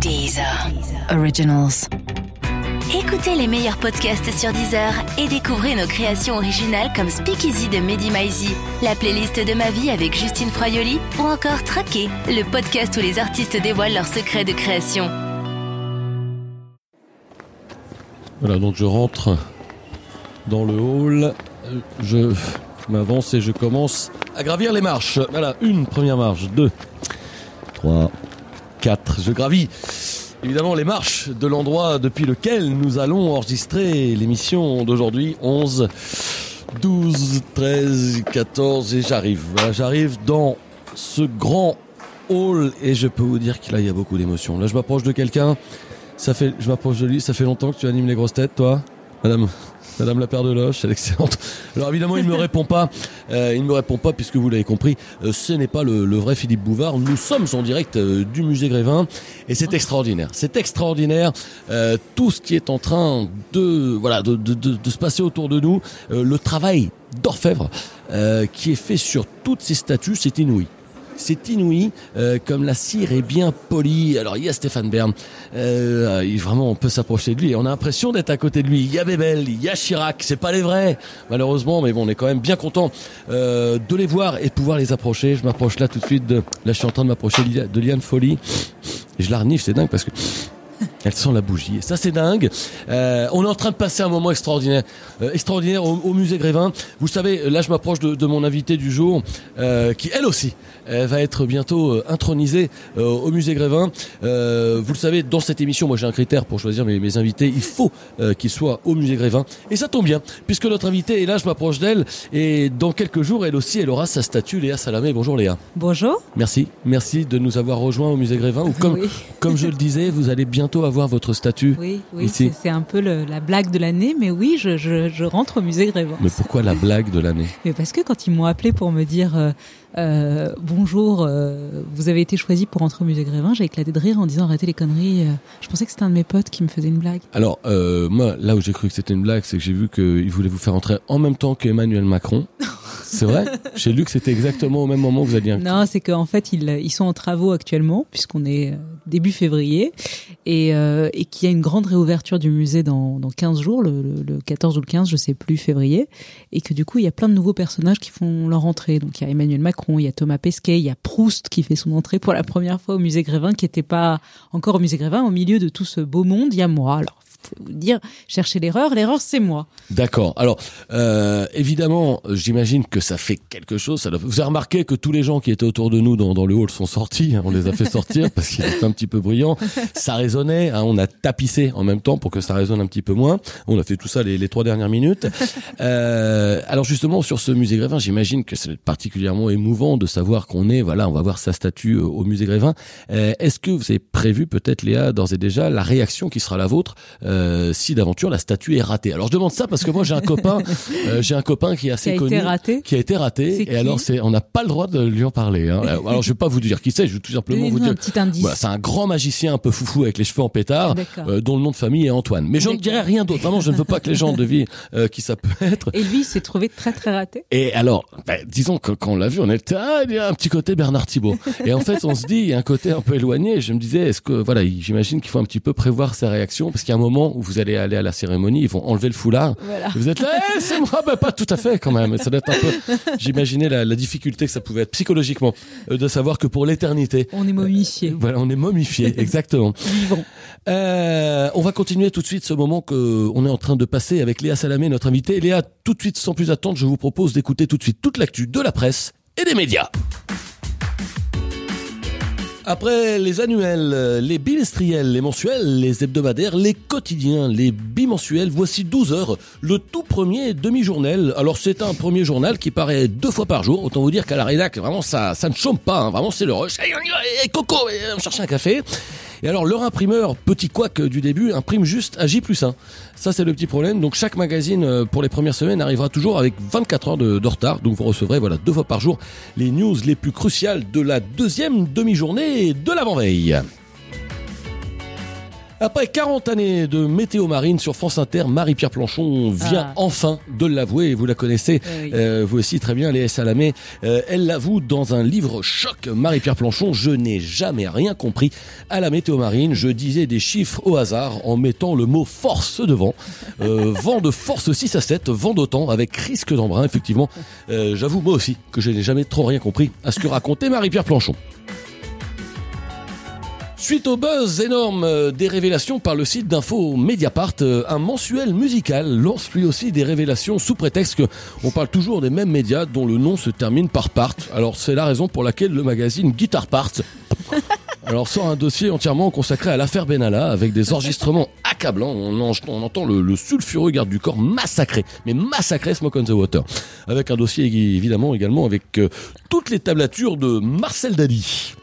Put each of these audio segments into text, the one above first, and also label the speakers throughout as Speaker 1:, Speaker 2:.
Speaker 1: Deezer. Originals. Écoutez les meilleurs podcasts sur Deezer et découvrez nos créations originales comme Speakeasy de Mehdi Maizi, la playlist de ma vie avec Justine Froyoli ou encore Traqué, le podcast où les artistes dévoilent leurs secrets de création.
Speaker 2: Voilà, donc je rentre dans le hall, je m'avance et je commence à gravir les marches. Voilà, une première marche, deux, trois, quatre. Je gravis évidemment les marches de l'endroit depuis lequel nous allons enregistrer l'émission d'aujourd'hui. 11, 12, 13, 14 et j'arrive. Voilà, j'arrive dans ce grand hall et je peux vous dire qu'il y a beaucoup d'émotions. Là, je m'approche de quelqu'un. Ça fait, je m'approche de lui. Ça fait longtemps que tu animes les grosses têtes, toi, Madame? Madame la paire de loges, c'est excellente. Alors évidemment, il ne me répond pas. Euh, il ne me répond pas puisque vous l'avez compris, euh, ce n'est pas le, vrai Philippe Bouvard. Nous sommes en direct euh, du musée Grévin et c'est extraordinaire. C'est extraordinaire tout ce qui est en train de voilà de, se passer autour de nous. Le travail d'orfèvre qui est fait sur toutes ces statues, c'est inouï c'est inouï, euh, comme la cire est bien polie. Alors il y a Stéphane Bern, euh, vraiment on peut s'approcher de lui, on a l'impression d'être à côté de lui. Il y a Bébel, il y a Chirac, c'est pas les vrais malheureusement, mais bon on est quand même bien content euh, de les voir et de pouvoir les approcher. Je m'approche là tout de suite, de, là je suis en train de m'approcher de Liane Folie, je la renifle, c'est dingue parce que... Elle sent la bougie. Et ça, c'est dingue. Euh, on est en train de passer un moment extraordinaire, euh, extraordinaire au, au, musée Grévin. Vous savez, là, je m'approche de, de, mon invité du jour, euh, qui elle aussi va être bientôt euh, intronisée euh, au musée Grévin. Euh, vous le savez, dans cette émission, moi, j'ai un critère pour choisir mes, mes invités. Il faut qu'ils soient au musée Grévin. Et ça tombe bien, puisque notre invitée est là. Je m'approche d'elle, et dans quelques jours, elle aussi, elle aura sa statue. Léa Salamé. Bonjour, Léa.
Speaker 3: Bonjour.
Speaker 2: Merci, merci de nous avoir rejoints au musée Grévin. Comme, oui. comme je le disais, vous allez bientôt avoir votre statut.
Speaker 3: Oui, oui c'est un peu le, la blague de l'année, mais oui, je, je, je, rentre au musée Grévin.
Speaker 2: Mais pourquoi la blague de l'année?
Speaker 3: Mais parce que quand ils m'ont appelé pour me dire euh, euh, bonjour, euh, vous avez été choisi pour rentrer au musée Grévin, j'ai éclaté de rire en disant arrêtez les conneries. Je pensais que c'était un de mes potes qui me faisait une blague.
Speaker 2: Alors moi, là où j'ai cru que c'était une blague, c'est que j'ai vu qu'il voulait vous faire entrer en même temps qu'Emmanuel Macron. C'est vrai J'ai lu que c'était exactement au même moment que vous alliez
Speaker 3: Non, c'est qu'en fait, ils, ils sont en travaux actuellement, puisqu'on est début février, et, euh, et qu'il y a une grande réouverture du musée dans, dans 15 jours, le, le, le 14 ou le 15, je sais plus, février, et que du coup, il y a plein de nouveaux personnages qui font leur entrée. Donc, il y a Emmanuel Macron, il y a Thomas Pesquet, il y a Proust qui fait son entrée pour la première fois au musée Grévin, qui n'était pas encore au musée Grévin. Au milieu de tout ce beau monde, il y a moi. Alors, dire chercher l'erreur. L'erreur c'est moi.
Speaker 2: D'accord. Alors euh, évidemment j'imagine que ça fait quelque chose. Ça doit... vous avez remarqué que tous les gens qui étaient autour de nous dans, dans le hall sont sortis hein, on les a fait sortir parce qu'ils étaient un petit peu bruyants. Ça résonnait hein, on a tapissé en même temps pour que ça résonne un petit peu moins. On a fait tout ça les, les trois dernières minutes. Euh, alors justement sur ce musée Grévin j'imagine que c'est particulièrement émouvant de savoir qu'on est voilà on va voir sa statue au musée Grévin. Euh, est-ce que vous avez prévu peut-être Léa d'ores et déjà la réaction qui sera la vôtre euh, si d'aventure la statue est ratée. Alors je demande ça parce que moi j'ai un copain, euh, j'ai un copain qui est assez
Speaker 3: qui a
Speaker 2: connu,
Speaker 3: été raté.
Speaker 2: qui a été raté. Et alors c'est, on n'a pas le droit de lui en parler. Hein. Alors je vais pas vous dire qui c'est, je vais tout simplement vous
Speaker 3: non,
Speaker 2: dire.
Speaker 3: Un petit indice.
Speaker 2: Voilà, c'est un grand magicien un peu foufou avec les cheveux en pétard, euh, dont le nom de famille est Antoine. Mais je ne dirai rien d'autre. Vraiment, je ne veux pas que les gens devinent euh, qui ça peut être.
Speaker 3: Et lui, il s'est trouvé très très raté.
Speaker 2: Et alors, ben, disons que quand on l'a vu, on était ah, il y a un petit côté Bernard Thibault. Et en fait, on se dit il y a un côté un peu éloigné. Je me disais, est-ce que voilà, j'imagine qu'il faut un petit peu prévoir sa réaction parce qu'il y a un moment où vous allez aller à la cérémonie, ils vont enlever le foulard.
Speaker 3: Voilà.
Speaker 2: Vous êtes là, eh, c'est moi, bah, pas tout à fait quand même. Ça doit être un peu. J'imaginais la, la, difficulté que ça pouvait être psychologiquement euh, de savoir que pour l'éternité.
Speaker 3: On est momifié.
Speaker 2: Euh, voilà, on est momifié, exactement.
Speaker 3: Vivant.
Speaker 2: Euh, on va continuer tout de suite ce moment que on est en train de passer avec Léa Salamé, notre invitée. Léa, tout de suite, sans plus attendre, je vous propose d'écouter tout de suite toute l'actu de la presse et des médias. Après les annuels, les bimestriels, les mensuels, les hebdomadaires, les quotidiens, les bimensuels, voici 12 heures, le tout premier demi-journal. Alors c'est un premier journal qui paraît deux fois par jour, autant vous dire qu'à la rédac, vraiment ça, ça ne chôme pas, hein. vraiment c'est le rush. Hey, Coco, on va chercher un café. Et alors leur imprimeur, petit couac du début, imprime juste à J plus 1. Ça c'est le petit problème. Donc chaque magazine euh, pour les premières semaines arrivera toujours avec 24 heures de, de retard. Donc vous recevrez voilà deux fois par jour les news les plus cruciales de la deuxième demi-journée de l'avant-veille. Après 40 années de météo marine sur France Inter, Marie-Pierre Planchon vient
Speaker 3: Ah.
Speaker 2: enfin de l'avouer, vous la connaissez,
Speaker 3: Oui.
Speaker 2: euh, vous aussi très bien, Léa Salamé. Euh, elle l'avoue dans un livre choc, Marie-Pierre Planchon, je n'ai jamais rien compris à la météo marine. Je disais des chiffres au hasard en mettant le mot force devant. Euh, vent de force 6 à 7, vent d'autant avec risque d'embrun, effectivement. Euh, J'avoue moi aussi que je n'ai jamais trop rien compris à ce que racontait Marie-Pierre Planchon. Suite au buzz énorme euh, des révélations par le site d'info Mediapart, euh, un mensuel musical lance lui aussi des révélations sous prétexte que on parle toujours des mêmes médias dont le nom se termine par part. Alors c'est la raison pour laquelle le magazine Guitar Part alors sort un dossier entièrement consacré à l'affaire Benalla avec des enregistrements accablants. On, en- on entend le, le sulfureux garde du corps massacré, mais massacré Smoke on the Water. Avec un dossier évidemment également avec euh, toutes les tablatures de Marcel Dadi.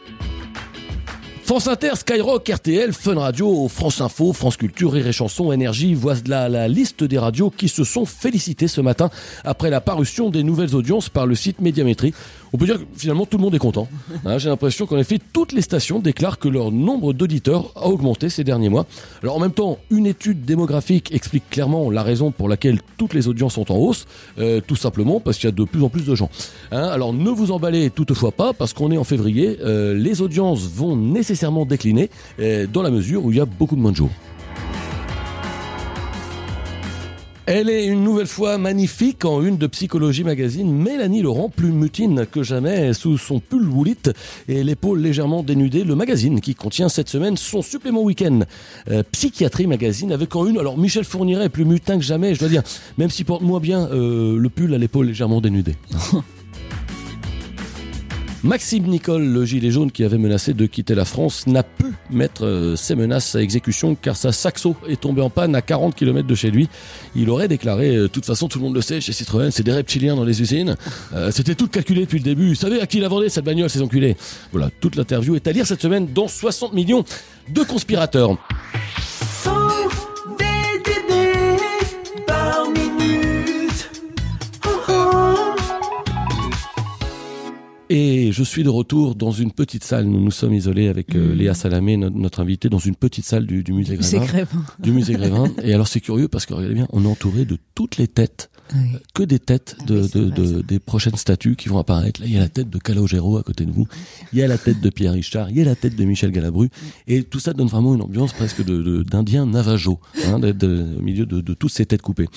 Speaker 2: France Inter, Skyrock, RTL, Fun Radio, France Info, France Culture, Rire et Chanson, Énergie, voilà la liste des radios qui se sont félicitées ce matin après la parution des nouvelles audiences par le site Médiamétrie. On peut dire que finalement tout le monde est content. Hein, J'ai l'impression qu'en effet toutes les stations déclarent que leur nombre d'auditeurs a augmenté ces derniers mois. Alors en même temps, une étude démographique explique clairement la raison pour laquelle toutes les audiences sont en hausse, euh, tout simplement parce qu'il y a de plus en plus de gens. Hein, alors ne vous emballez toutefois pas parce qu'on est en février, euh, les audiences vont nécessairement décliner euh, dans la mesure où il y a beaucoup de moins de jours. Elle est une nouvelle fois magnifique en une de Psychologie Magazine. Mélanie Laurent, plus mutine que jamais sous son pull woolite et l'épaule légèrement dénudée. Le magazine qui contient cette semaine son supplément week-end. Euh, Psychiatrie Magazine avec en une. Alors Michel Fourniret, plus mutin que jamais, je dois dire. Même s'il porte moins bien euh, le pull à l'épaule légèrement dénudée. Maxime Nicole, le gilet jaune qui avait menacé de quitter la France, n'a pu mettre euh, ses menaces à exécution car sa saxo est tombée en panne à 40 km de chez lui. Il aurait déclaré, euh, de toute façon tout le monde le sait, chez Citroën, c'est des reptiliens dans les usines. Euh, C'était tout calculé depuis le début. Vous savez à qui il a vendu cette bagnole, ces enculés? Voilà, toute l'interview est à lire cette semaine dans 60 millions de conspirateurs. Et je suis de retour dans une petite salle. Nous nous sommes isolés avec euh, Léa Salamé, no- notre invitée, dans une petite salle du, du musée Grévin. Du musée Grévin. Et alors c'est curieux parce que regardez bien, on est entouré de toutes les têtes
Speaker 3: Oui.
Speaker 2: que des têtes de,
Speaker 3: Ah oui,
Speaker 2: de- des prochaines statues qui vont apparaître. Là, il y a la tête de Calogero à côté de vous, il y a la tête de Pierre Richard, il y a la tête de Michel Galabru, et tout ça donne vraiment une ambiance presque de- d'Indien Navajo, hein, au milieu de, toutes ces têtes coupées.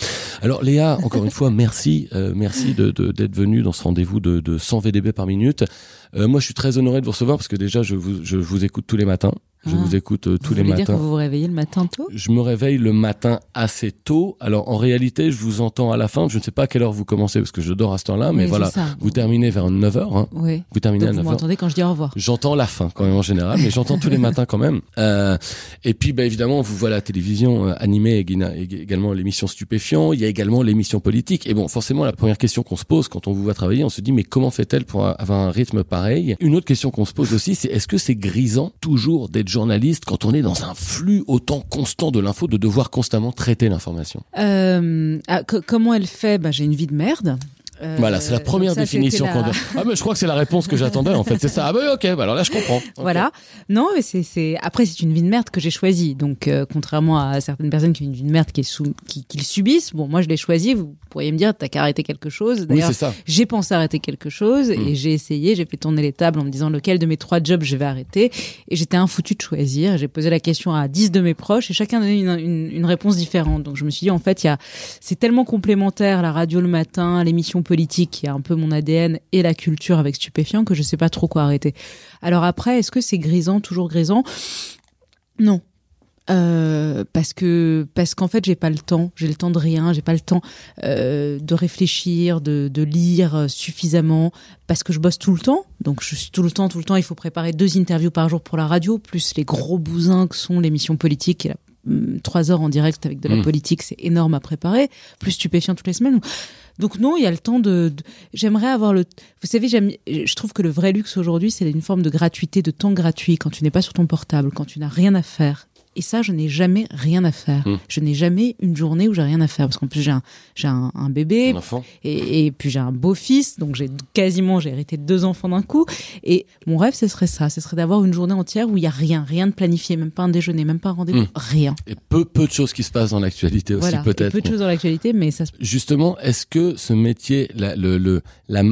Speaker 2: Alors Léa, encore une fois, merci, euh, merci d'être venue dans ce rendez-vous de, de 100 VDB par minute. Euh, moi, je suis très honoré de vous recevoir parce que déjà, je vous, je vous écoute tous les matins. Je
Speaker 3: Ah.
Speaker 2: vous écoute euh, tous
Speaker 3: Vous
Speaker 2: les
Speaker 3: voulez dire
Speaker 2: matins.
Speaker 3: que vous vous réveillez le matin tôt?
Speaker 2: Je me réveille le matin assez tôt. Alors en réalité, je vous entends à la fin. Je ne sais pas à quelle heure vous commencez parce que je dors à ce temps-là, mais voilà. Vous terminez vers 9h. Hein.
Speaker 3: Oui.
Speaker 2: Vous terminez
Speaker 3: Donc
Speaker 2: à
Speaker 3: vous
Speaker 2: 9h.
Speaker 3: m'entendez quand je dis au revoir.
Speaker 2: J'entends la fin quand même en général, mais j'entends tous les matins quand même. Euh, et puis bah, évidemment, vous voyez la télévision euh, animée éga- ég- également l'émission Stupéfiant. Il y a également l'émission politique. Et bon, forcément, la première question qu'on se pose quand on vous voit travailler, on se dit mais comment fait-elle pour avoir un rythme pareil? Une autre question qu'on se pose aussi, c'est est-ce que c'est grisant toujours d'être journaliste quand on est dans un flux autant constant de l'info, de devoir constamment traiter l'information?
Speaker 3: Euh, ah, co- comment elle fait? Bah, J'ai une vie de merde. Euh,
Speaker 2: Voilà, c'est la première
Speaker 3: ça,
Speaker 2: définition qu'on donne. Ah mais je crois que c'est la réponse que j'attendais en fait. C'est ça. Ah bah oui, ok. Bah alors là je comprends.
Speaker 3: Voilà. Non, mais c'est c'est après c'est une vie de merde que j'ai choisie. Donc euh, contrairement à certaines personnes qui ont une vie de merde qui est sous qui, qui subissent, bon moi je l'ai choisie. Vous pourriez me dire t'as qu'à arrêter quelque chose.
Speaker 2: Oui,
Speaker 3: D'ailleurs,
Speaker 2: c'est ça.
Speaker 3: j'ai pensé arrêter quelque chose et j'ai essayé, j'ai fait tourner les tables en me disant lequel de mes trois jobs je vais arrêter? Et j'étais infoutu de choisir. J'ai posé la question à 10 de mes proches et chacun donnait une, une, une réponse différente. Donc je me suis dit en fait il y a c'est tellement complémentaire la radio le matin, l'émission politique qui est un peu mon ADN et la culture avec stupéfiant que je sais pas trop quoi arrêter. Alors après est-ce que c'est grisant toujours grisant? Non. Euh, parce que parce qu'en fait j'ai pas le temps. J'ai le temps de rien. J'ai pas le temps euh, de réfléchir de, lire suffisamment parce que je bosse tout le temps. Donc je suis tout le temps tout le temps. Il faut préparer deux interviews par jour pour la radio plus les gros bousins que sont l'émission politique et la trois heures en direct avec de la
Speaker 2: Mm.
Speaker 3: politique c'est énorme à préparer. Plus stupéfiant toutes les semaines. Donc non il y a le temps de, de- j'aimerais avoir le vous savez j'aime je trouve que le vrai luxe aujourd'hui c'est une forme de gratuité de temps gratuit. Quand tu n'es pas sur ton portable quand tu n'as rien à faire Et ça, je n'ai jamais rien à faire.
Speaker 2: Mm.
Speaker 3: Je n'ai jamais une journée où j'ai rien à faire. Parce qu'en plus, j'ai un, j'ai un, un bébé.
Speaker 2: Un enfant.
Speaker 3: Et, et puis j'ai un beau-fils, donc j'ai quasiment j'ai hérité de deux enfants d'un coup. Et mon rêve, ce serait ça, ce serait d'avoir une journée entière où il y a rien, rien de planifié, même pas un déjeuner, même pas un rendez-vous,
Speaker 2: Mm.
Speaker 3: rien.
Speaker 2: Et peu, peu de choses qui se passent dans l'actualité aussi,
Speaker 3: voilà,
Speaker 2: peut-être.
Speaker 3: peu de choses dans l'actualité, mais ça se
Speaker 2: Justement, est-ce que ce métier, la, le, le, la,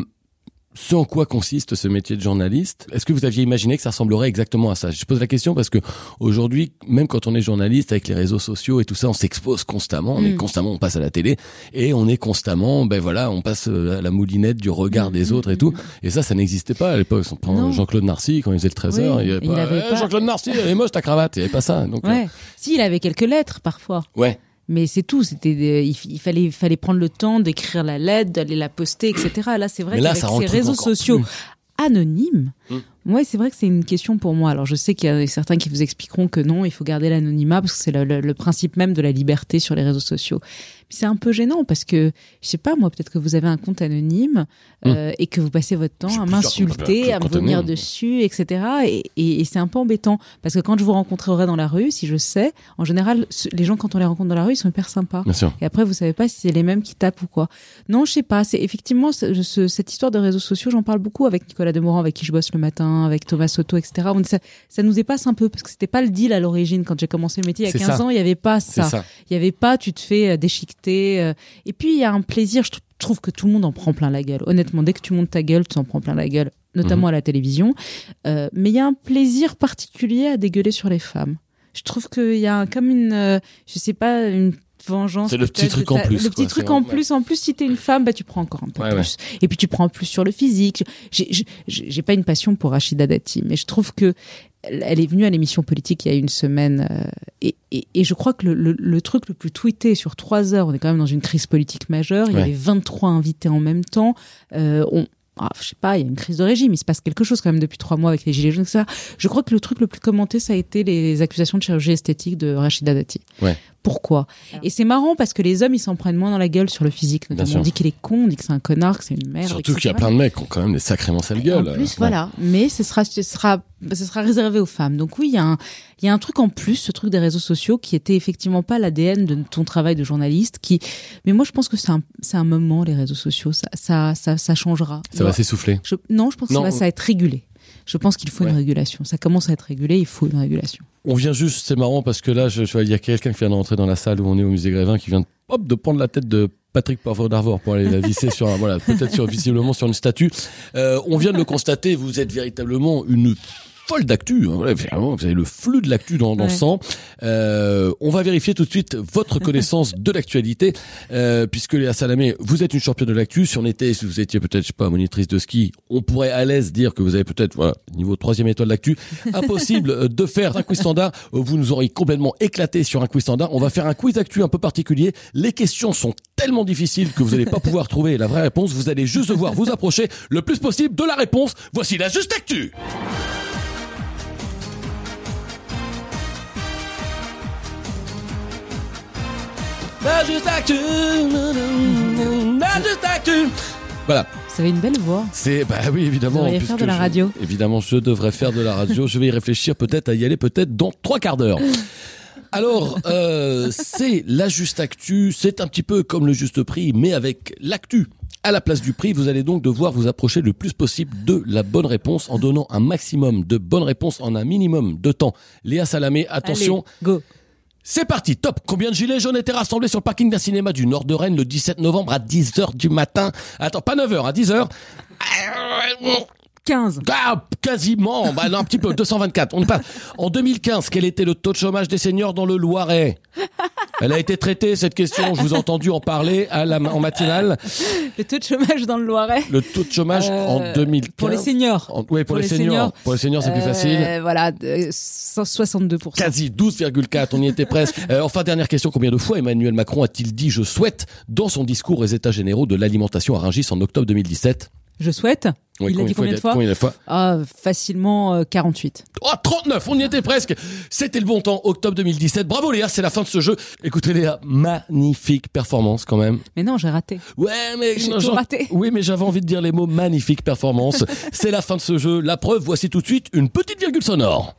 Speaker 2: ce en quoi consiste ce métier de journaliste Est-ce que vous aviez imaginé que ça ressemblerait exactement à ça? Je pose la question parce que aujourd'hui, même quand on est journaliste avec les réseaux sociaux et tout ça, on s'expose constamment, on est
Speaker 3: Mm.
Speaker 2: constamment, on passe à la télé et on est constamment, ben voilà, on passe euh, à la moulinette du regard
Speaker 3: Mm,
Speaker 2: des
Speaker 3: mm,
Speaker 2: autres et
Speaker 3: mm,
Speaker 2: tout.
Speaker 3: mm.
Speaker 2: Et ça, ça n'existait pas à l'époque. On prend. Jean-Claude Narcy quand il faisait le 13h,
Speaker 3: Oui,
Speaker 2: il y avait pas, Eh,
Speaker 3: pas-
Speaker 2: Jean-Claude Narcy, elle est moche ta cravate, il y avait pas ça. Donc, euh,
Speaker 3: Ouais. Si, il avait quelques lettres parfois.
Speaker 2: ouais.
Speaker 3: Mais c'est tout. C'était, il, fallait, il fallait prendre le temps d'écrire la lettre, d'aller la poster, etc. Là, c'est vrai qu'avec ces réseaux sociaux
Speaker 2: plus.
Speaker 3: anonymes,
Speaker 2: Mm.
Speaker 3: Ouais, c'est vrai que c'est une question pour moi. Alors, je sais qu'il y a certains qui vous expliqueront que non, il faut garder l'anonymat parce que c'est le, le- le principe même de la liberté sur les réseaux sociaux. C'est un peu gênant parce que, je sais pas, moi, peut-être que vous avez un compte anonyme euh, et que vous passez votre temps à m'insulter, à me venir dessus, etc. Et, et- et c'est un peu embêtant parce que quand je vous rencontrerai dans la rue, si je sais, en général, les gens quand on les rencontre dans la rue, ils sont hyper sympas.
Speaker 2: Bien sûr.
Speaker 3: Et après, vous savez pas si c'est les mêmes qui tapent ou quoi. Non, je sais pas. C'est effectivement ce- ce- cette histoire de réseaux sociaux. J'en parle beaucoup avec Nicolas Demorand, avec qui je bosse le matin, avec Thomas Soto, etc. On, ça, ça nous dépasse un peu parce que c'était pas le deal à l'origine quand j'ai commencé le métier il y a
Speaker 2: C'est
Speaker 3: 15
Speaker 2: ça.
Speaker 3: ans. Il y avait pas ça. Il y avait pas. Tu te fais euh, déchiqueter. euh. Et puis il y a un plaisir. Je tr- trouve que tout le monde en prend plein la gueule. Honnêtement, dès que tu montes ta gueule, tu en prends plein la gueule, notamment à la télévision. Euh, mais il y a un plaisir particulier à dégueuler sur les femmes. Je trouve qu'il y a comme une, je sais pas, une vengeance.
Speaker 2: C'est le petit truc en plus,
Speaker 3: Le petit truc en plus. En plus, si t'es une femme, bah tu prends encore un peu plus. Et puis tu prends plus sur le physique. J'ai- pas une passion pour Rachida Dati, mais je trouve que elle est venue à l'émission politique il y a une semaine euh, et, et, et je crois que le, le, le truc le plus tweeté sur trois heures, on est quand même dans une crise politique majeure. Il y avait 23 invités en même temps. Euh, on, ah, je sais pas, il y a une crise de régime, il se passe quelque chose quand même depuis trois mois avec les gilets jaunes, etc. Je crois que le truc le plus commenté, ça a été les accusations de chirurgie esthétique de Rachida Dati.
Speaker 2: Ouais.
Speaker 3: Pourquoi Et c'est marrant parce que les hommes, ils s'en prennent moins dans la gueule sur le physique. Notamment, on dit qu'il est con, on dit que c'est un connard, que c'est une merde.
Speaker 2: Surtout qu'il y a plein de mecs qui ont quand même des sacrément sales gueules.
Speaker 3: En plus,
Speaker 2: Ouais.
Speaker 3: voilà. Mais ce sera, ce sera, ce sera réservé aux femmes. Donc oui, il y a un, il y a un truc en plus, ce truc des réseaux sociaux, qui était effectivement pas l'ADN de ton travail de journaliste. Qui, mais moi, je pense que c'est un, c'est un moment les réseaux sociaux. Ça, ça, ça, ça changera.
Speaker 2: Ça va s'essouffler.
Speaker 3: Je- non, je pense que
Speaker 2: Non.
Speaker 3: ça va, ça va être régulé. Je pense qu'il faut
Speaker 2: Ouais.
Speaker 3: une régulation. Ça commence à être régulé, il faut une régulation.
Speaker 2: On vient juste, c'est marrant parce que là, je, je il y a quelqu'un qui vient d'entrer dans la salle où on est au musée Grévin qui vient de, hop, de prendre la tête de Patrick Poivre d'Arvor pour aller la visser sur un, voilà, peut-être sur, visiblement sur une statue. Euh, on vient de le constater, vous êtes véritablement une folle d'actu. hein. Vous avez le flux de l'actu dans, dans le sang. Euh, on va vérifier tout de suite votre connaissance de l'actualité, euh, puisque Léa Salamé, vous êtes une championne de l'actu. Si on était, si vous étiez peut-être, je sais pas, monitrice de ski, on pourrait à l'aise dire que vous avez peut-être, voilà, niveau troisième étoile d'actu. Impossible de faire un quiz standard. Vous nous auriez complètement éclaté sur un quiz standard. On va faire un quiz d'actu un peu particulier. Les questions sont tellement difficiles que vous n'allez pas pouvoir trouver la vraie réponse. Vous allez juste devoir vous approcher le plus possible de la réponse. Voici la juste actu. La juste actu. La juste actu. Voilà.
Speaker 3: Vous avez une belle voix.
Speaker 2: C'est bah oui évidemment.
Speaker 3: Vous devriez faire de la
Speaker 2: je-
Speaker 3: radio.
Speaker 2: évidemment, je devrais faire de la radio. je vais y réfléchir peut-être à y aller peut-être dans trois quarts d'heure. Alors, euh, c'est la juste actu. C'est un petit peu comme le juste prix, mais avec l'actu. À la place du prix, vous allez donc devoir vous approcher le plus possible de la bonne réponse en donnant un maximum de bonnes réponses en un minimum de temps. Léa Salamé, attention,
Speaker 3: Allez, go.
Speaker 2: C'est parti, top. Combien de gilets jaunes étaient rassemblés sur le parking d'un cinéma du nord de Rennes le 17 novembre à 10h du matin? Attends, pas 9h, à 10h
Speaker 3: 15.
Speaker 2: ah, quasiment, bah non, un petit peu, 224. On est pas. En 2015, quel était le taux de chômage des seniors dans le Loiret? Elle a été traitée cette question. Je vous ai entendu en parler à la, en matinale.
Speaker 3: Le taux de chômage dans le Loiret?
Speaker 2: Le taux de chômage
Speaker 3: Euh,
Speaker 2: en 2015.
Speaker 3: Pour les seniors.
Speaker 2: En- oui, pour, les, seniors. Pour les seniors, c'est plus
Speaker 3: Euh,
Speaker 2: facile.
Speaker 3: Voilà, de- 162%.
Speaker 2: Quasi 12,4, on y était presque. Euh, enfin, dernière question, combien de fois Emmanuel Macron a-t-il dit « je souhaite » dans son discours aux États généraux de l'alimentation à Rungis en octobre 2017
Speaker 3: je souhaite.
Speaker 2: Oui,
Speaker 3: il a dit combien de fois,
Speaker 2: fois
Speaker 3: ah, Facilement euh, 48.
Speaker 2: Oh, 39 On y était presque C'était le bon temps, octobre 2017. Bravo Léa, c'est la fin de ce jeu. Écoutez Léa, magnifique performance quand même.
Speaker 3: Mais non, j'ai raté.
Speaker 2: Ouais, mais...
Speaker 3: J'ai raté.
Speaker 2: Oui, mais j'avais envie de dire les mots magnifique performance. c'est la fin de ce jeu. La preuve, voici tout de suite une petite virgule sonore.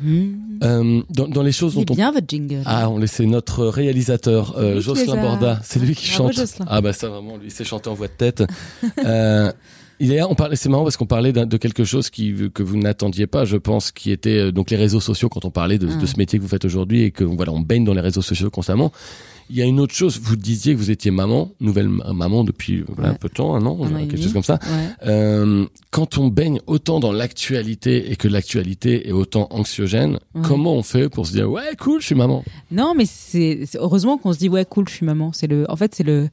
Speaker 2: Mmh.
Speaker 4: Sans
Speaker 2: dans, dans les choses dont on
Speaker 3: bien votre jingle.
Speaker 2: ah, on laissait notre réalisateur euh, Jocelyn Borda, c'est lui qui
Speaker 3: Bravo,
Speaker 2: chante.
Speaker 3: Jocelyn.
Speaker 2: Ah bah ça vraiment, lui c'est chanté en voix de tête. euh, il est on parlait, c'est marrant parce qu'on parlait de quelque chose qui que vous n'attendiez pas, je pense, qui était euh, donc les réseaux sociaux quand on parlait de,
Speaker 3: Ah.
Speaker 2: de ce métier que vous faites aujourd'hui et que voilà, on baigne dans les réseaux sociaux constamment. Il y a une autre chose, vous disiez que vous étiez maman, nouvelle ma- maman depuis un peu de temps, un an,
Speaker 3: Un
Speaker 2: quelque chose comme ça.
Speaker 3: Ouais.
Speaker 2: Euh, quand on baigne autant dans l'actualité et que l'actualité est autant anxiogène,
Speaker 3: Ouais.
Speaker 2: comment on fait pour se dire ouais cool, je suis maman?
Speaker 3: Non, mais c'est heureusement qu'on se dit ouais cool, je suis maman. C'est le, en fait c'est le,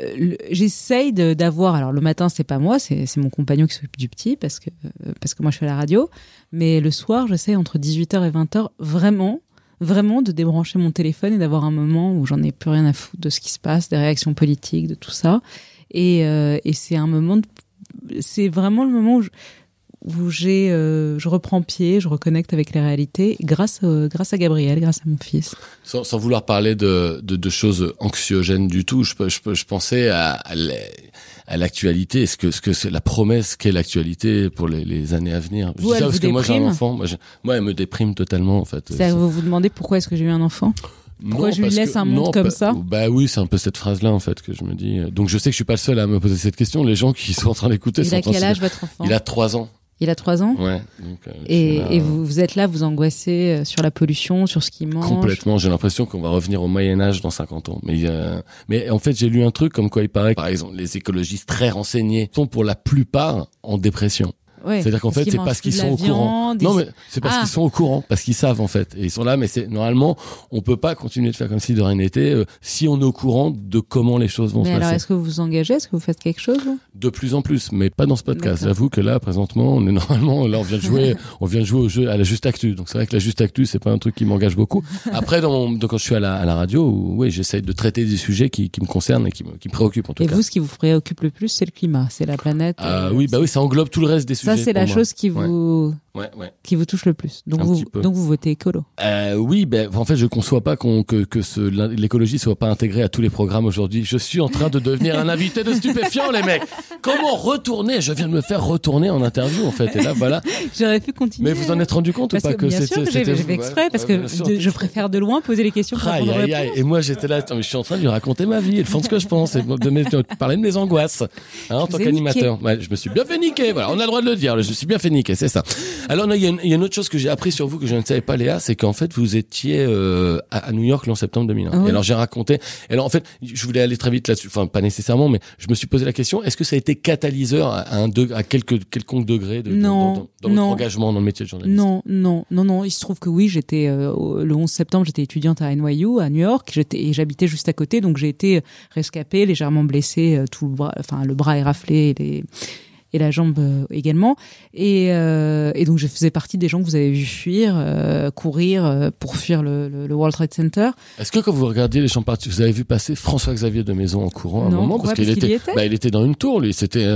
Speaker 3: euh, j'essaye d'avoir. Alors le matin c'est pas moi, c'est mon compagnon qui s'occupe du petit parce que euh, parce que moi je fais la radio. Mais le soir j'essaie entre 18h et 20h vraiment vraiment de débrancher mon téléphone et d'avoir un moment où j'en ai plus rien à foutre de ce qui se passe, des réactions politiques, de tout ça. Et, euh, et c'est un moment, de- c'est vraiment le moment où je, où j'ai, euh, je reprends pied, je reconnecte avec les réalités grâce, euh, grâce à Gabriel, grâce à mon fils.
Speaker 2: Sans, sans vouloir parler de, de, de choses anxiogènes du tout, je, je, je pensais à, à la- à l'actualité, est-ce que, ce que c'est la promesse qu'est l'actualité pour les, les années à venir? Je
Speaker 3: Vous,
Speaker 2: dis ça parce que moi j'ai un enfant, moi, je- moi elle me déprime totalement en fait.
Speaker 3: Vous vous demandez pourquoi est-ce que j'ai eu un enfant? Pourquoi
Speaker 2: Non,
Speaker 3: je lui laisse
Speaker 2: que-
Speaker 3: un monde
Speaker 2: non,
Speaker 3: comme
Speaker 2: bah-
Speaker 3: ça?
Speaker 2: Bah oui, c'est un peu cette phrase-là en fait que je me dis. Donc je sais que je suis pas le seul à me poser cette question. Les gens qui sont en train d'écouter
Speaker 3: Il
Speaker 2: sont
Speaker 3: a
Speaker 2: train de
Speaker 3: quel âge votre enfant?
Speaker 2: Il a trois ans.
Speaker 3: Il a trois ans
Speaker 2: Ouais. Donc, euh,
Speaker 3: et,
Speaker 2: suis là,
Speaker 3: et vous, vous êtes là, vous angoissez euh, sur la pollution, sur ce qu'il mange.
Speaker 2: Complètement, j'ai l'impression qu'on va revenir au Moyen Âge dans 50 ans. Mais euh, mais en fait, j'ai lu un truc comme quoi il paraît, que, par exemple, les écologistes très renseignés sont pour la plupart en dépression.
Speaker 3: Ouais,
Speaker 2: C'est-à-dire qu'en fait, c'est parce qu'ils sont au courant. Non, mais c'est parce
Speaker 3: Ah.
Speaker 2: qu'ils sont au courant, parce qu'ils savent en fait, et ils sont là. Mais c'est normalement, on peut pas continuer de faire comme si de rien n'était euh, si on est au courant de comment les choses vont
Speaker 3: Mais
Speaker 2: se
Speaker 3: alors,
Speaker 2: passer.
Speaker 3: est-ce que vous vous engagez? Est-ce que vous faites quelque chose
Speaker 2: De plus en plus, mais pas dans ce podcast. J'avoue que là, présentement, on est normalement, là, on vient de jouer, on vient de jouer au jeu à la juste actu. Donc c'est vrai que la juste actu, c'est pas un truc qui m'engage beaucoup. Après, dans mon- donc, quand je suis à la, à la radio, oui, j'essaie de traiter des sujets qui, qui me concernent et qui me, qui me préoccupent en tout
Speaker 3: Et
Speaker 2: cas.
Speaker 3: vous, ce qui vous préoccupe le plus, c'est le climat, c'est la planète.
Speaker 2: Ah
Speaker 3: euh,
Speaker 2: oui, bah oui, ça englobe tout le reste des sujets.
Speaker 3: Ça, c'est la
Speaker 2: moi.
Speaker 3: chose qui vous
Speaker 2: Ouais, ouais.
Speaker 3: qui vous touche le plus. Donc
Speaker 2: Un
Speaker 3: vous donc votez écolo.
Speaker 2: Euh, oui, ben en fait, je conçois pas qu'on que que ce l'écologie soit pas intégrée à tous les programmes aujourd'hui. Je suis en train de devenir un invité de stupéfiant, les mecs. Comment retourner? Je viens de me faire retourner en interview, en fait. Et là, voilà.
Speaker 3: J'aurais pu continuer.
Speaker 2: Mais vous en êtes rendu compte
Speaker 3: parce
Speaker 2: ou pas
Speaker 3: que, bien
Speaker 2: c'était-
Speaker 3: sûr que j'ai fait exprès parce que de- je préfère de loin poser les questions pour
Speaker 2: Aïe, aïe, aïe. Et moi, j'étais là, je suis en train de lui raconter ma vie et le fond de ce que je pense, et de, de parler de mes angoisses, hein, en tant qu'animateur. Je me suis bien fait niquer, voilà, on a le droit de le dire, je suis bien fait niquer, c'est ça. Alors, il y, a une- il y a une autre chose que j'ai appris sur vous que je ne savais pas, Léa, c'est qu'en fait, vous étiez euh, à, à New York le 11 septembre 2001.
Speaker 3: Ah oui.
Speaker 2: Et alors, j'ai raconté, et alors, en fait, je voulais aller très vite là-dessus, enfin, pas nécessairement, mais je me suis posé la question, est-ce que ça a été catalyseur à, un degré, à quelque, quelconque degré de,
Speaker 3: Non,
Speaker 2: dans, dans, dans votre engagement dans le métier de journaliste?
Speaker 3: Non, non, non, non. Il se trouve que oui, j'étais euh, le 11 septembre, j'étais étudiante à NYU à New York. J'étais et j'habitais juste à côté, donc j'ai été rescapée, légèrement blessée, euh, tout le bras, enfin le bras est raflé et, les- et la jambe euh, également. Et, euh, et donc je faisais partie des gens que vous avez vu fuir, euh, courir pour fuir le, le, le World Trade Center.
Speaker 2: Est-ce que quand vous regardiez les champs partis, vous avez vu passer François-Xavier de Maison en courant à un
Speaker 3: Non,
Speaker 2: moment?
Speaker 3: pourquoi?
Speaker 2: Parce qu'il
Speaker 3: Parce qu'il
Speaker 2: était, bah, il était dans une tour, lui. C'était.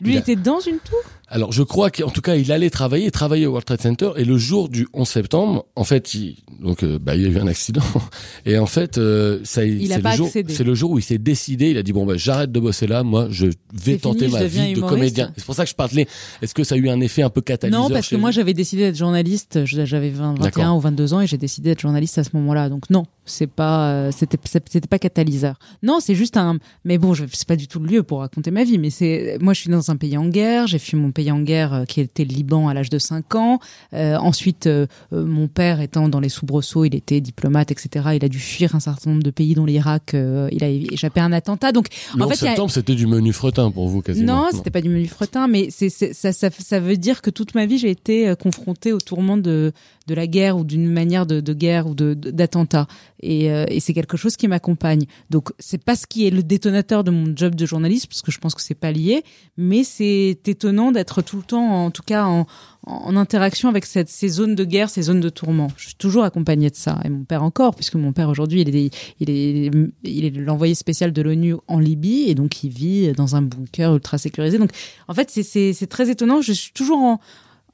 Speaker 3: Lui
Speaker 2: Il a-
Speaker 3: était dans une tour?
Speaker 2: Alors, je crois qu'en tout cas, il allait travailler, travailler au World Trade Center. Et le jour du 11 septembre, en fait, il, donc, euh, bah, il y a eu un accident. Et en fait, euh, ça, c'est le jour, c'est le jour où il s'est décidé. Il a dit bon, bah, j'arrête de bosser là. Moi, je vais tenter
Speaker 3: fini,
Speaker 2: ma vie de comédien. C'est pour ça que je parlais. Est-ce que ça a eu un effet un peu catalyseur
Speaker 3: Non, parce que moi j'avais décidé d'être journaliste. J'avais 20, 21
Speaker 2: D'accord.
Speaker 3: ou 22 ans et j'ai décidé d'être journaliste à ce moment-là. Donc non, c'est pas, euh, c'était, c'était pas catalyseur. Non, c'est juste un. Mais bon, je- c'est pas du tout le lieu pour raconter ma vie. Mais c'est, moi, je suis dans un pays en guerre. J'ai fui mon pays en guerre euh, qui était le Liban à l'âge de 5 ans. Euh, ensuite, euh, mon père étant dans les soubresauts, il était diplomate, etc. Il a dû fuir un certain nombre de pays, dont l'Irak. euh, il a échappé à un attentat. Donc en
Speaker 2: 11
Speaker 3: fait, a-
Speaker 2: septembre, c'était du menu fretin pour vous quasiment.
Speaker 3: non, c'était pas du menu fretin, mais c'est, ça, ça, ça veut dire que toute ma vie j'ai été confrontée au tourment de, de la guerre ou d'une manière de, de guerre ou de, de- d'attentat. Et, euh, et c'est quelque chose qui m'accompagne. Donc c'est pas ce qui est le détonateur de mon job de journaliste, parce que je pense que c'est pas lié, mais c'est étonnant d'être tout le temps, en tout cas en, en interaction avec cette, ces zones de guerre, ces zones de tourment. Je suis toujours accompagnée de ça. Et mon père encore, puisque mon père aujourd'hui, il est, il est, il est l'envoyé spécial de l'ONU en Libye, et donc il vit dans un bunker ultra sécurisé. Donc en fait, c'est- très étonnant. Je suis toujours en,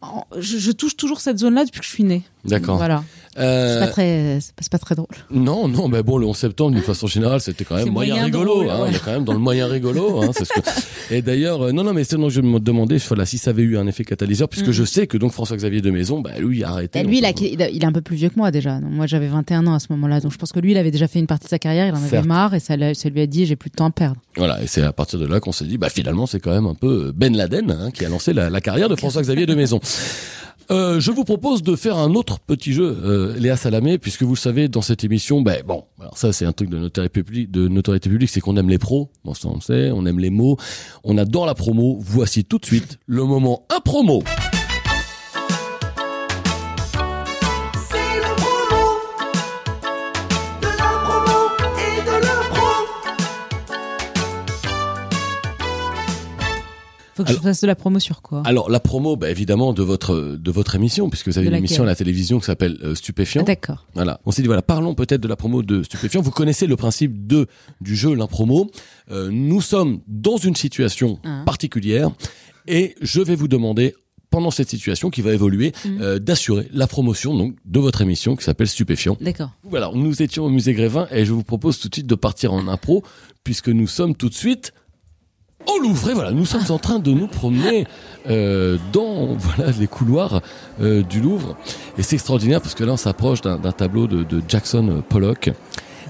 Speaker 3: en- je, je touche toujours cette zone-là depuis que je suis née.
Speaker 2: D'accord.
Speaker 3: Voilà.
Speaker 2: Euh,
Speaker 3: C'est pas très, c'est pas, très drôle.
Speaker 2: Non, non, mais bon, le 11 septembre, d'une façon générale, c'était quand même
Speaker 3: C'est
Speaker 2: moyen,
Speaker 3: moyen
Speaker 2: rigolo.
Speaker 3: drôle,
Speaker 2: hein,
Speaker 3: ouais.
Speaker 2: On est quand même dans le moyen rigolo. Hein, c'est ce que... Et d'ailleurs, euh, non, non, mais c'est donc je me demandais, voilà, si ça avait eu un effet catalyseur, puisque
Speaker 3: Mhm.
Speaker 2: je sais que donc François-Xavier de Maison, bah, lui, il a arrêté.
Speaker 3: Et lui, il,
Speaker 2: donc,
Speaker 3: a- il a- il est un peu plus vieux que moi déjà. Donc, moi, j'avais 21 ans à ce moment-là. Donc, je pense que lui, il avait déjà fait une partie de sa carrière. Il en avait
Speaker 2: Certes.
Speaker 3: marre et ça lui a dit, j'ai plus de temps à perdre.
Speaker 2: Voilà, et c'est à partir de là qu'on s'est dit, bah finalement, c'est quand même un peu Ben Laden hein, qui a lancé la, la carrière de François-Xavier de Maison. Euh, je vous propose de faire un autre petit jeu, euh, Léa Salamé, puisque vous le savez, dans cette émission, ben bon, ça c'est un truc de notoriété publique, de notoriété publique, c'est qu'on aime les pros, on sait, on aime les mots, on adore la promo. Voici tout de suite le moment un promo.
Speaker 3: Faut que je fasse de la promo sur quoi?
Speaker 2: Alors la promo, bah, évidemment de votre de votre émission, puisque vous avez
Speaker 3: De
Speaker 2: une émission à la télévision qui s'appelle euh,
Speaker 3: Ah,
Speaker 2: Stupéfiant.
Speaker 3: D'accord.
Speaker 2: Voilà. On s'est dit voilà, parlons peut-être de la promo de Stupéfiant. Vous connaissez le principe de du jeu l'impromo. Euh, nous sommes dans une situation
Speaker 3: Ah.
Speaker 2: particulière et je vais vous demander pendant cette situation qui va évoluer
Speaker 3: Mhm.
Speaker 2: euh, d'assurer la promotion donc de votre émission qui s'appelle Stupéfiant.
Speaker 3: D'accord.
Speaker 2: Voilà, nous étions au musée Grévin et je vous propose tout de suite de partir en impro puisque nous sommes tout de suite au Louvre. Et voilà, nous sommes en train de nous promener euh, dans voilà les couloirs euh, du Louvre et c'est extraordinaire parce que là on s'approche d'un tableau de Jackson Pollock.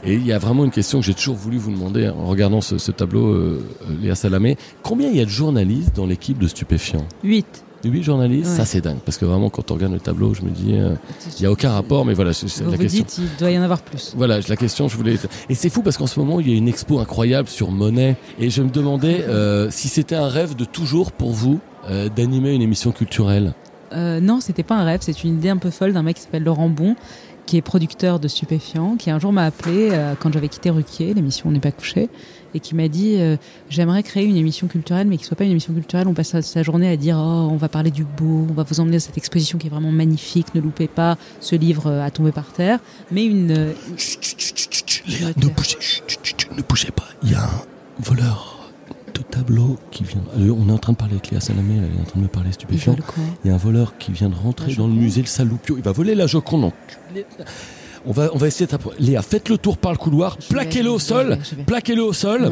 Speaker 2: Et il y a vraiment une question que j'ai toujours voulu vous demander en regardant ce, ce tableau, euh, euh, Léa Salamé. Combien il y a de journalistes dans l'équipe de Stupéfiants?
Speaker 3: 8.
Speaker 2: Huit journalistes?
Speaker 3: Ouais.
Speaker 2: Ça c'est dingue. Parce que vraiment quand on regarde le tableau, je me dis, euh, il n'y a aucun rapport, mais voilà, c'est la
Speaker 3: vous
Speaker 2: question.
Speaker 3: dites, il doit y en avoir plus.
Speaker 2: Voilà, la question, je voulais. Et c'est fou parce qu'en ce moment, il y a une expo incroyable sur Monet. Et je me demandais euh, si c'était un rêve de toujours pour vous euh, d'animer une émission culturelle?
Speaker 3: Euh, non, c'était pas un rêve, c'est une idée un peu folle d'un mec qui s'appelle Laurent Bon, qui est producteur de Stupéfiants, qui un jour m'a appelé euh, quand j'avais quitté Ruquier, l'émission On n'est pas couché, et qui m'a dit euh, j'aimerais créer une émission culturelle, mais qui soit pas une émission culturelle. On passe sa, journée à dire oh on va parler du beau, on va vous emmener à cette exposition qui est vraiment magnifique, ne loupez pas ce livre euh, à tomber par terre, mais une
Speaker 2: Chut, chut, chut, Léa, ne bougez, ne bougez pas. Il y a un voleur de tableau qui vient. Euh, on est en train de parler avec Léa Salamé, elle est en train de me parler stupéfiant. Il y a un voleur qui vient de rentrer dans le musée le Saloupio. Il va voler la Joconde. On va, on va essayer de Léa, faites le tour par le couloir, plaquez-le au sol, plaquez-le au sol.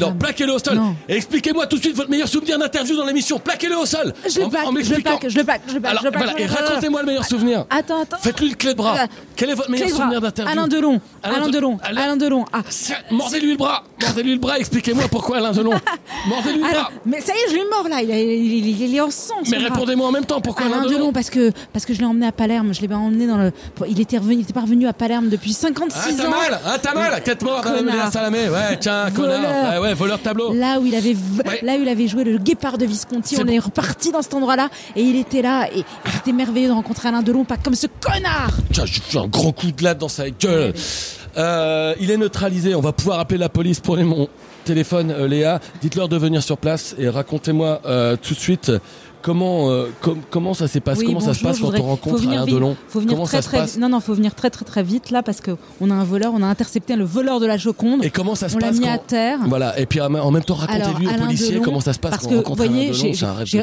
Speaker 3: Non,
Speaker 2: plaquez-le au sol. Et expliquez-moi tout de suite votre meilleur souvenir d'interview dans l'émission. Plaquez-le au sol.
Speaker 3: Je le plaque, je le plaque, je le plaque, je le plaque,
Speaker 2: voilà, et racontez-moi le meilleur souvenir.
Speaker 3: Attends, attends.
Speaker 2: Faites-lui le clé de bras.
Speaker 3: Euh,
Speaker 2: Quel est votre meilleur souvenir d'interview
Speaker 3: Alain Delon.
Speaker 2: Alain
Speaker 3: Alain
Speaker 2: De-
Speaker 3: Delon.
Speaker 2: Alain-
Speaker 3: Delon. Ah.
Speaker 2: Mordez-lui le bras. Mordez-lui le bras. Expliquez-moi pourquoi Alain Delon. Mordez-lui le bras.
Speaker 3: mais ça y est, je lui mords là. Il, est- il, est- il est en sang.
Speaker 2: Mais répondez-moi en même temps pourquoi Alain,
Speaker 3: Alain Delon, parce que parce que je l'ai emmené à Palerme. Je l'ai emmené dans le. Il était revenu, il était pas revenu à Palerme depuis 56
Speaker 2: Ah, t'as
Speaker 3: ans.
Speaker 2: mal, ah, t'as mal, quête mort,
Speaker 3: Connard.
Speaker 2: Léa Salamé. Ouais, tiens, connard.
Speaker 3: Voleur.
Speaker 2: Ouais, ouais, voleur tableau.
Speaker 3: Là où il avait
Speaker 2: Ouais.
Speaker 3: là où il avait joué le guépard de Visconti, on
Speaker 2: bon.
Speaker 3: est reparti dans cet endroit-là et il était là et, c'était merveilleux de rencontrer Alain Delon, pas comme ce connard.
Speaker 2: Tiens, je fais un grand coup de latte dans sa gueule. Euh, il est neutralisé. On va pouvoir appeler la police. Prenez mon téléphone, euh, Léa. Dites-leur de venir sur place et racontez-moi euh, tout de suite comment euh, com- comment ça s'est passé,
Speaker 3: Oui,
Speaker 2: comment ça se passe quand
Speaker 3: voudrais-
Speaker 2: on rencontre Alain
Speaker 3: vite,
Speaker 2: Delon?
Speaker 3: Faut venir
Speaker 2: comment
Speaker 3: très
Speaker 2: ça se passe?
Speaker 3: non non, faut venir très très très vite là parce que on a un voleur, on a intercepté le voleur de la Joconde.
Speaker 2: Et comment ça se
Speaker 3: on l'a
Speaker 2: passe
Speaker 3: mis
Speaker 2: quand-
Speaker 3: à terre.
Speaker 2: Voilà. Et puis en même temps, racontez-lui policiers
Speaker 3: Delon,
Speaker 2: comment ça se passe
Speaker 3: Parce
Speaker 2: quand
Speaker 3: que,
Speaker 2: on rencontre Alain Delon?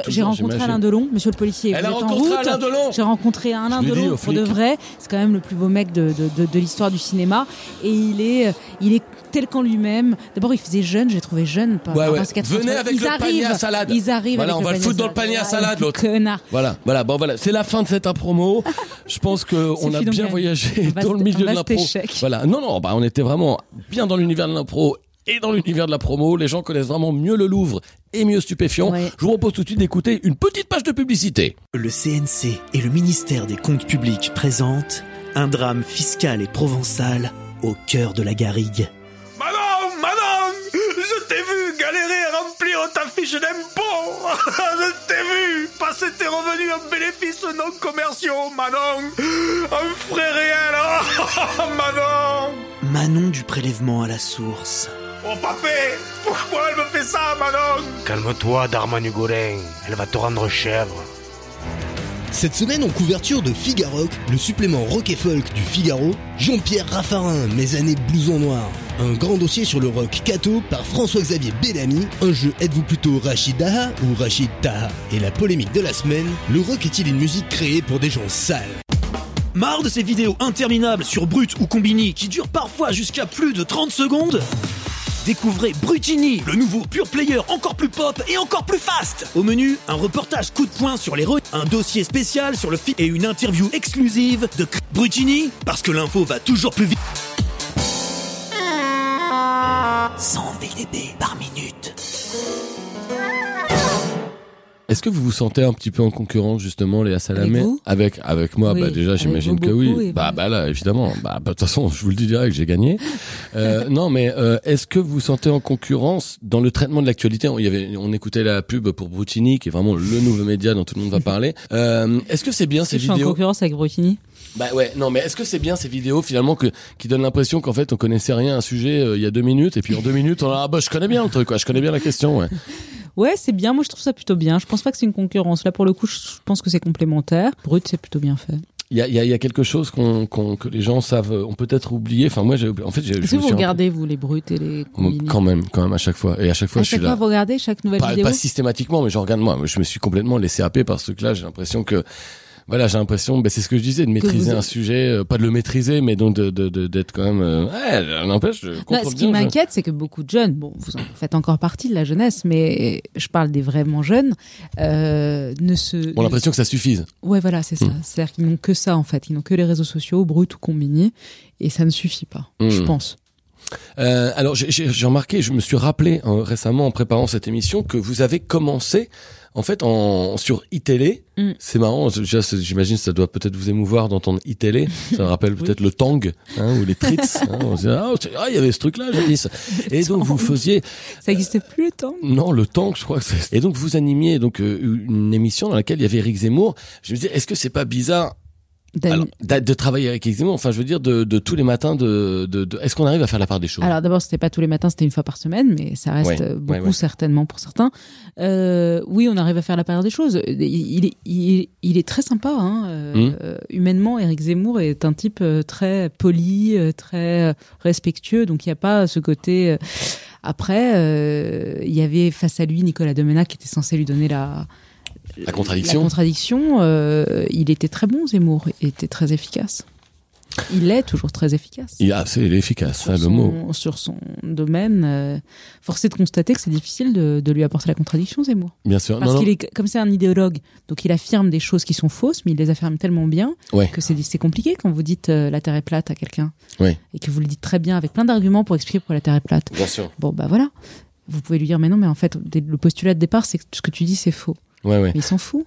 Speaker 3: j'ai rencontré. Alain Delon, monsieur le policier.
Speaker 2: Elle a rencontré. Alain Delon.
Speaker 3: J'ai rencontré Alain Delon
Speaker 2: au
Speaker 3: pour de vrai. C'est quand même le plus beau mec de, l'histoire du cinéma. Et il est, il est tel qu'en lui-même. D'abord, il faisait jeune, j'ai trouvé jeune. Pas,
Speaker 2: Ouais,
Speaker 3: enfin,
Speaker 2: ouais.
Speaker 3: c'est 83.
Speaker 2: Venez avec le panier à salade.
Speaker 3: Ils arrivent.
Speaker 2: Voilà, on va le foutre dans le panier à
Speaker 3: salade.
Speaker 2: salade, l'autre.
Speaker 3: Connard.
Speaker 2: Voilà, voilà, bon voilà, c'est la fin de cette promo. Je pense que on a bien voyagé dans le milieu de l'impro. Voilà, non non, bah on était vraiment bien dans l'univers de l'impro et dans l'univers de la promo. Les gens connaissent vraiment mieux le Louvre et mieux Stupéfiant.
Speaker 3: Ouais.
Speaker 2: Je vous propose tout de suite d'écouter une petite page de publicité.
Speaker 5: Le CNC et le ministère des Comptes Publics présentent un drame fiscal et provençal au cœur de la garrigue.
Speaker 6: Remplir ta fiche d'impôt. je t'ai vu passer tes revenus en bénéfices non commerciaux, Manon. Un frais réel, Manon.
Speaker 5: Manon du prélèvement à la source.
Speaker 6: Oh papé, pourquoi elle me fait ça, Manon?
Speaker 7: Calme-toi, Darmanu Golin. Elle va te rendre chèvre.
Speaker 8: Cette semaine en couverture de Figarock, le supplément rock et folk du Figaro, Jean-Pierre Raffarin, Mes années blouson noir. Un grand dossier sur le rock Cato par François-Xavier Bellamy, un jeu êtes-vous plutôt Rachid Daha ou Rachid Taha? Et la polémique de la semaine, le rock est-il une musique créée pour des gens sales?
Speaker 5: Marre de ces vidéos interminables sur Brut ou Combini qui durent parfois jusqu'à plus de 30 secondes? Découvrez Brutini, le nouveau pure player encore plus pop et encore plus fast. Au menu, un reportage coup de poing sur les un dossier spécial sur le film et une interview exclusive de Brutini parce que l'info va toujours plus vite. 100 VDB par minute.
Speaker 2: Est-ce que vous vous sentez un petit peu en concurrence justement, Léa Salamé
Speaker 3: Avec
Speaker 2: avec avec moi?
Speaker 3: Oui,
Speaker 2: Bah déjà, j'imagine que oui. Bah
Speaker 3: bah-
Speaker 2: bah là, évidemment. Bah bah, de toute façon, je vous le dis direct, j'ai gagné. Euh, non, mais euh, est-ce que vous vous sentez en concurrence dans le traitement de l'actualité? On- Il y avait, on écoutait la pub pour Brutini, qui est vraiment le nouveau média dont tout le monde va parler. Euh, est-ce que c'est bien ces
Speaker 3: Je suis en
Speaker 2: vidéos?
Speaker 3: concurrence avec Brutini.
Speaker 2: Bah ouais, non, mais est-ce que c'est bien ces vidéos finalement que qui donnent l'impression qu'en fait on connaissait rien à un sujet euh, il y a deux minutes et puis en deux minutes on a ah bah je connais bien le truc quoi, je connais bien la question. Ouais.
Speaker 3: Ouais, c'est bien. Moi, je trouve ça plutôt bien. Je pense pas que c'est une concurrence. Là, pour le coup, je pense que c'est complémentaire. Brut, c'est plutôt bien fait.
Speaker 2: Il y a, y, a, y a quelque chose qu'on, qu'on- que les gens savent, euh, ont peut-être oublié. Enfin moi j'ai, oublié- en fait j'ai. je
Speaker 3: Est-ce que
Speaker 2: me
Speaker 3: vous regardez, vous, les bruts et les combinés
Speaker 2: Quand même, quand même à chaque fois et à chaque fois
Speaker 3: À
Speaker 2: je suis
Speaker 3: chaque fois,
Speaker 2: là.
Speaker 3: vous regardez chaque nouvelle
Speaker 2: Pas,
Speaker 3: vidéo
Speaker 2: pas systématiquement, mais je regarde moi. Je me suis complètement laissé happer par ce truc-là. J'ai l'impression que, voilà, j'ai l'impression, ben, c'est ce que je disais, de maîtriser
Speaker 3: vous-
Speaker 2: un sujet, euh, pas de le maîtriser, mais donc de, de, de- d'être quand même. euh, ouais, n'empêche, je
Speaker 3: Non, ce qui
Speaker 2: je-
Speaker 3: m'inquiète, c'est que beaucoup de jeunes, bon, vous en faites encore partie de la jeunesse, mais je parle des vraiment jeunes, euh, ne se.
Speaker 2: Ont l'impression que ça suffise.
Speaker 3: Ouais, voilà, c'est ça.
Speaker 2: Mm.
Speaker 3: C'est-à-dire qu'ils n'ont que ça, en fait. Ils n'ont que les réseaux sociaux, brut ou combinés, et ça ne suffit pas, je
Speaker 2: Mm.
Speaker 3: pense.
Speaker 2: Euh, alors j'ai, remarqué, je me suis rappelé euh, récemment en préparant cette émission que vous avez commencé en fait en sur iTélé.
Speaker 3: Mm.
Speaker 2: C'est marrant, j'imagine que ça doit peut-être vous émouvoir d'entendre iTélé. Ça me rappelle peut-être le Tang hein, ou les Trits. hein. On se dit, ah, ah, il y avait ce truc-là, jadis. Et donc vous faisiez
Speaker 3: Ça n'existait plus le temps.
Speaker 2: non le Tang, je crois que c'est. Et donc vous animiez donc euh, une émission dans laquelle il y avait Eric Zemmour. Je me disais, est-ce que c'est pas bizarre alors, de travailler avec Eric Zemmour Enfin, je veux dire de, de tous les matins de, de, de- est-ce qu'on arrive à faire la part des choses?
Speaker 3: Alors d'abord, c'était pas tous les matins, c'était une fois par semaine, mais ça reste
Speaker 2: Ouais,
Speaker 3: euh, beaucoup
Speaker 2: ouais, ouais.
Speaker 3: certainement pour certains. Euh, oui, on arrive à faire la part des choses. Il, il est, il, il est très sympa. Hein. Euh,
Speaker 2: Mm.
Speaker 3: euh, humainement, Éric Zemmour est un type très poli, très respectueux, donc il n'y a pas ce côté. Après, euh, il y avait face à lui Nicolas Domena qui était censé lui donner la
Speaker 2: La contradiction.
Speaker 3: La contradiction, euh, il était très bon Zemmour, il était très efficace. Il est toujours très efficace
Speaker 2: Il, est efficace,
Speaker 3: sur,
Speaker 2: hein, le
Speaker 3: son,
Speaker 2: mot.
Speaker 3: sur son domaine. euh, force est de constater que c'est difficile de, de lui apporter la contradiction, Zemmour.
Speaker 2: Bien sûr.
Speaker 3: Parce qu'il est comme c'est un idéologue, donc il affirme des choses qui sont fausses, mais il les affirme tellement bien
Speaker 2: Ouais.
Speaker 3: que c'est compliqué quand vous dites euh, la Terre est plate à quelqu'un
Speaker 2: Ouais.
Speaker 3: et que vous le dites très bien avec plein d'arguments pour expliquer pourquoi la Terre est plate.
Speaker 2: Bien sûr.
Speaker 3: Bon bah voilà, vous pouvez lui dire mais non mais en fait le postulat de départ c'est que ce que tu dis c'est faux.
Speaker 2: Ouais, ouais.
Speaker 3: Mais il s'en fout.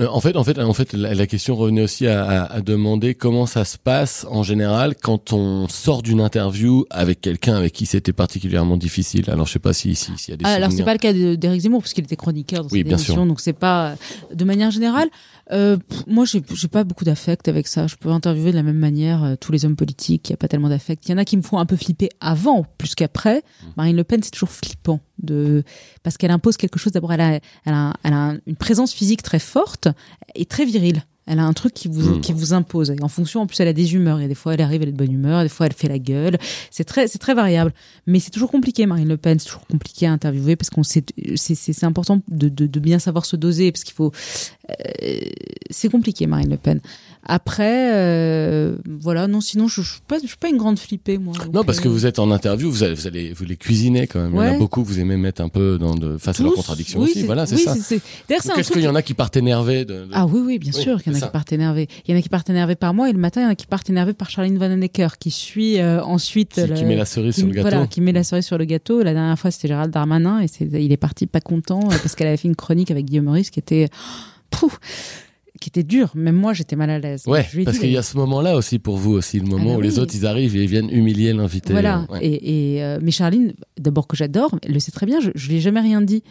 Speaker 2: Euh, En fait, en fait, en fait, la, la question revenait aussi à, à- à demander comment ça se passe en général quand on sort d'une interview avec quelqu'un avec qui c'était particulièrement difficile. Alors, je sais pas si si- s'il y a des
Speaker 3: Ah, alors c'est pas le cas d'Éric Zemmour parce qu'il était chroniqueur dans
Speaker 2: Oui,
Speaker 3: cette
Speaker 2: bien
Speaker 3: émission,
Speaker 2: sûr.
Speaker 3: donc c'est pas de manière générale. Euh, moi, j'ai pas beaucoup d'affect avec ça. Je peux interviewer de la même manière euh, tous les hommes politiques. Il y a pas tellement d'affect. Il y en a qui me font un peu flipper avant plus qu'après.
Speaker 2: Mmh.
Speaker 3: Marine Le Pen, c'est toujours flippant de parce qu'elle impose quelque chose. D'abord, elle a, elle a, elle a une présence physique très forte et très virile. Elle a un truc qui vous,
Speaker 2: Mm.
Speaker 3: qui vous impose. Et en fonction, en plus, elle a des humeurs. Et des fois, elle arrive, elle est de bonne humeur. Des fois, elle fait la gueule. C'est très, c'est très variable. Mais c'est toujours compliqué, Marine Le Pen. C'est toujours compliqué à interviewer parce qu'on sait, c'est, c'est, c'est important de, de, de bien savoir se doser parce qu'il faut, euh, c'est compliqué, Marine Le Pen. Après, euh, voilà, non, sinon, je, je suis pas, je suis pas une grande flippée, moi. Donc,
Speaker 2: Non, parce que
Speaker 3: euh,
Speaker 2: vous êtes en interview, vous allez, vous allez, vous les cuisinez quand même. Il y en a beaucoup que vous aimez mettre un peu dans de, face à leurs contradictions
Speaker 3: oui,
Speaker 2: aussi. Voilà, c'est
Speaker 3: oui,
Speaker 2: ça. Est-ce qu'il y en a qui partent énervés de, de-
Speaker 3: Ah oui, oui, bien
Speaker 2: Oui,
Speaker 3: sûr qu'il y en a
Speaker 2: ça.
Speaker 3: qui partent énervés. Il y en a qui partent énervés par moi et le matin, il y en a qui partent énervés par Charline Vanhoenacker qui suit euh, ensuite...
Speaker 2: qui, qui
Speaker 3: le-
Speaker 2: met la cerise
Speaker 3: qui-
Speaker 2: sur le gâteau
Speaker 3: Voilà, qui met la cerise sur le gâteau. La dernière fois, c'était Gérald Darmanin et c'est, il est parti pas content euh, parce qu'elle avait fait une chronique avec Guillaume Meurice qui était... Pouf, qui était dur. Même moi, j'étais mal à l'aise.
Speaker 2: Ouais,
Speaker 3: Je lui ai
Speaker 2: parce qu'il y a ce moment-là aussi pour vous aussi, le moment
Speaker 3: bah
Speaker 2: où les autres ils arrivent et ils viennent humilier l'invité.
Speaker 3: Voilà.
Speaker 2: Ouais.
Speaker 3: Et, et euh, mais Charline, d'abord que j'adore, elle le sait très bien. Je, je lui ai jamais rien dit.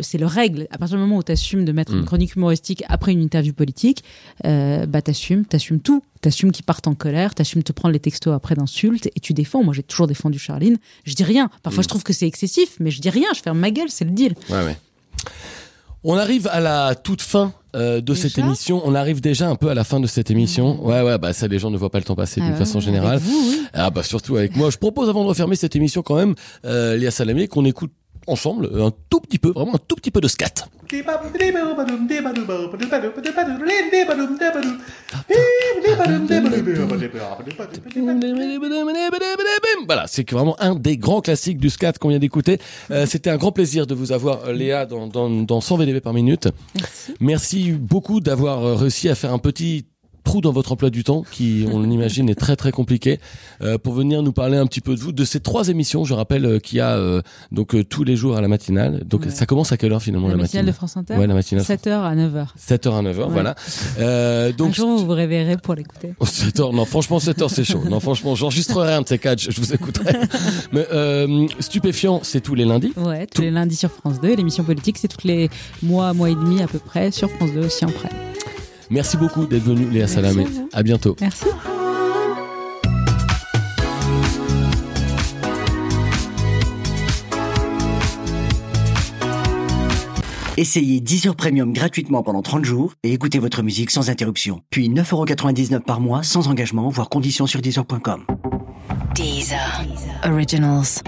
Speaker 3: C'est le règle. À partir du moment où tu assumes de mettre
Speaker 2: Mm.
Speaker 3: une chronique humoristique après une interview politique, euh, bah t'assumes, t'assumes tout. T'assumes qu'ils partent en colère, t'assumes te prendre les textos après d'insultes et tu défends. Moi, j'ai toujours défendu Charline. Je dis rien. Parfois,
Speaker 2: Mm.
Speaker 3: je trouve que c'est excessif, mais je dis rien. Je ferme ma gueule. C'est le deal.
Speaker 2: Ouais, ouais. On arrive à la toute fin euh, de cette
Speaker 3: Déjà
Speaker 2: émission. On arrive déjà un peu à la fin de cette émission. Ouais, ouais, bah ça, les gens ne voient pas le temps passer d'une
Speaker 3: Ah ouais,
Speaker 2: façon générale.
Speaker 3: avec vous, oui.
Speaker 2: Ah bah surtout avec moi. Je propose avant de refermer cette émission quand même, euh, Léa Salamé, qu'on écoute ensemble un tout petit peu, vraiment un tout petit peu de scat. Voilà, c'est vraiment un des grands classiques du scat qu'on vient d'écouter. Euh, C'était un grand plaisir de vous avoir, euh, Léa, dans, dans, dans 100 VDB par minute.
Speaker 3: Merci.
Speaker 2: Merci beaucoup d'avoir euh, réussi à faire un petit trou dans votre emploi du temps qui, on l'imagine, est très très compliqué euh, pour venir nous parler un petit peu de vous, de ces trois émissions. Je rappelle euh, qu'il y a euh, donc tous les jours à la matinale. Donc
Speaker 3: Ouais.
Speaker 2: ça commence à quelle heure finalement
Speaker 3: La
Speaker 2: la,
Speaker 3: matinale
Speaker 2: matinale?
Speaker 3: De France Inter
Speaker 2: Ouais, la matinale.
Speaker 3: 7h à 9h.
Speaker 2: 7h à 9h,
Speaker 3: Ouais.
Speaker 2: voilà. Euh,
Speaker 3: Un
Speaker 2: donc
Speaker 3: jour, vous vous réveillerez pour l'écouter.
Speaker 2: 7h, non, franchement, 7h, c'est chaud. Non, franchement, j'enregistrerai un de ces quatre, je vous écouterai. Mais Stupéfiant, c'est tous les lundis.
Speaker 3: Ouais, tous
Speaker 2: Tout-
Speaker 3: les lundis sur France 2. Et l'émission politique, c'est tous les mois, mois et demi à peu près sur France 2 aussi en prêt.
Speaker 2: Merci beaucoup d'être venu, Léa Salamé.
Speaker 3: à.
Speaker 2: À bientôt.
Speaker 3: Merci.
Speaker 9: Essayez Deezer Premium gratuitement pendant 30 jours et écoutez votre musique sans interruption. Puis 9,99€ par mois sans engagement, voire conditions sur Deezer.com.
Speaker 1: Deezer. Originals.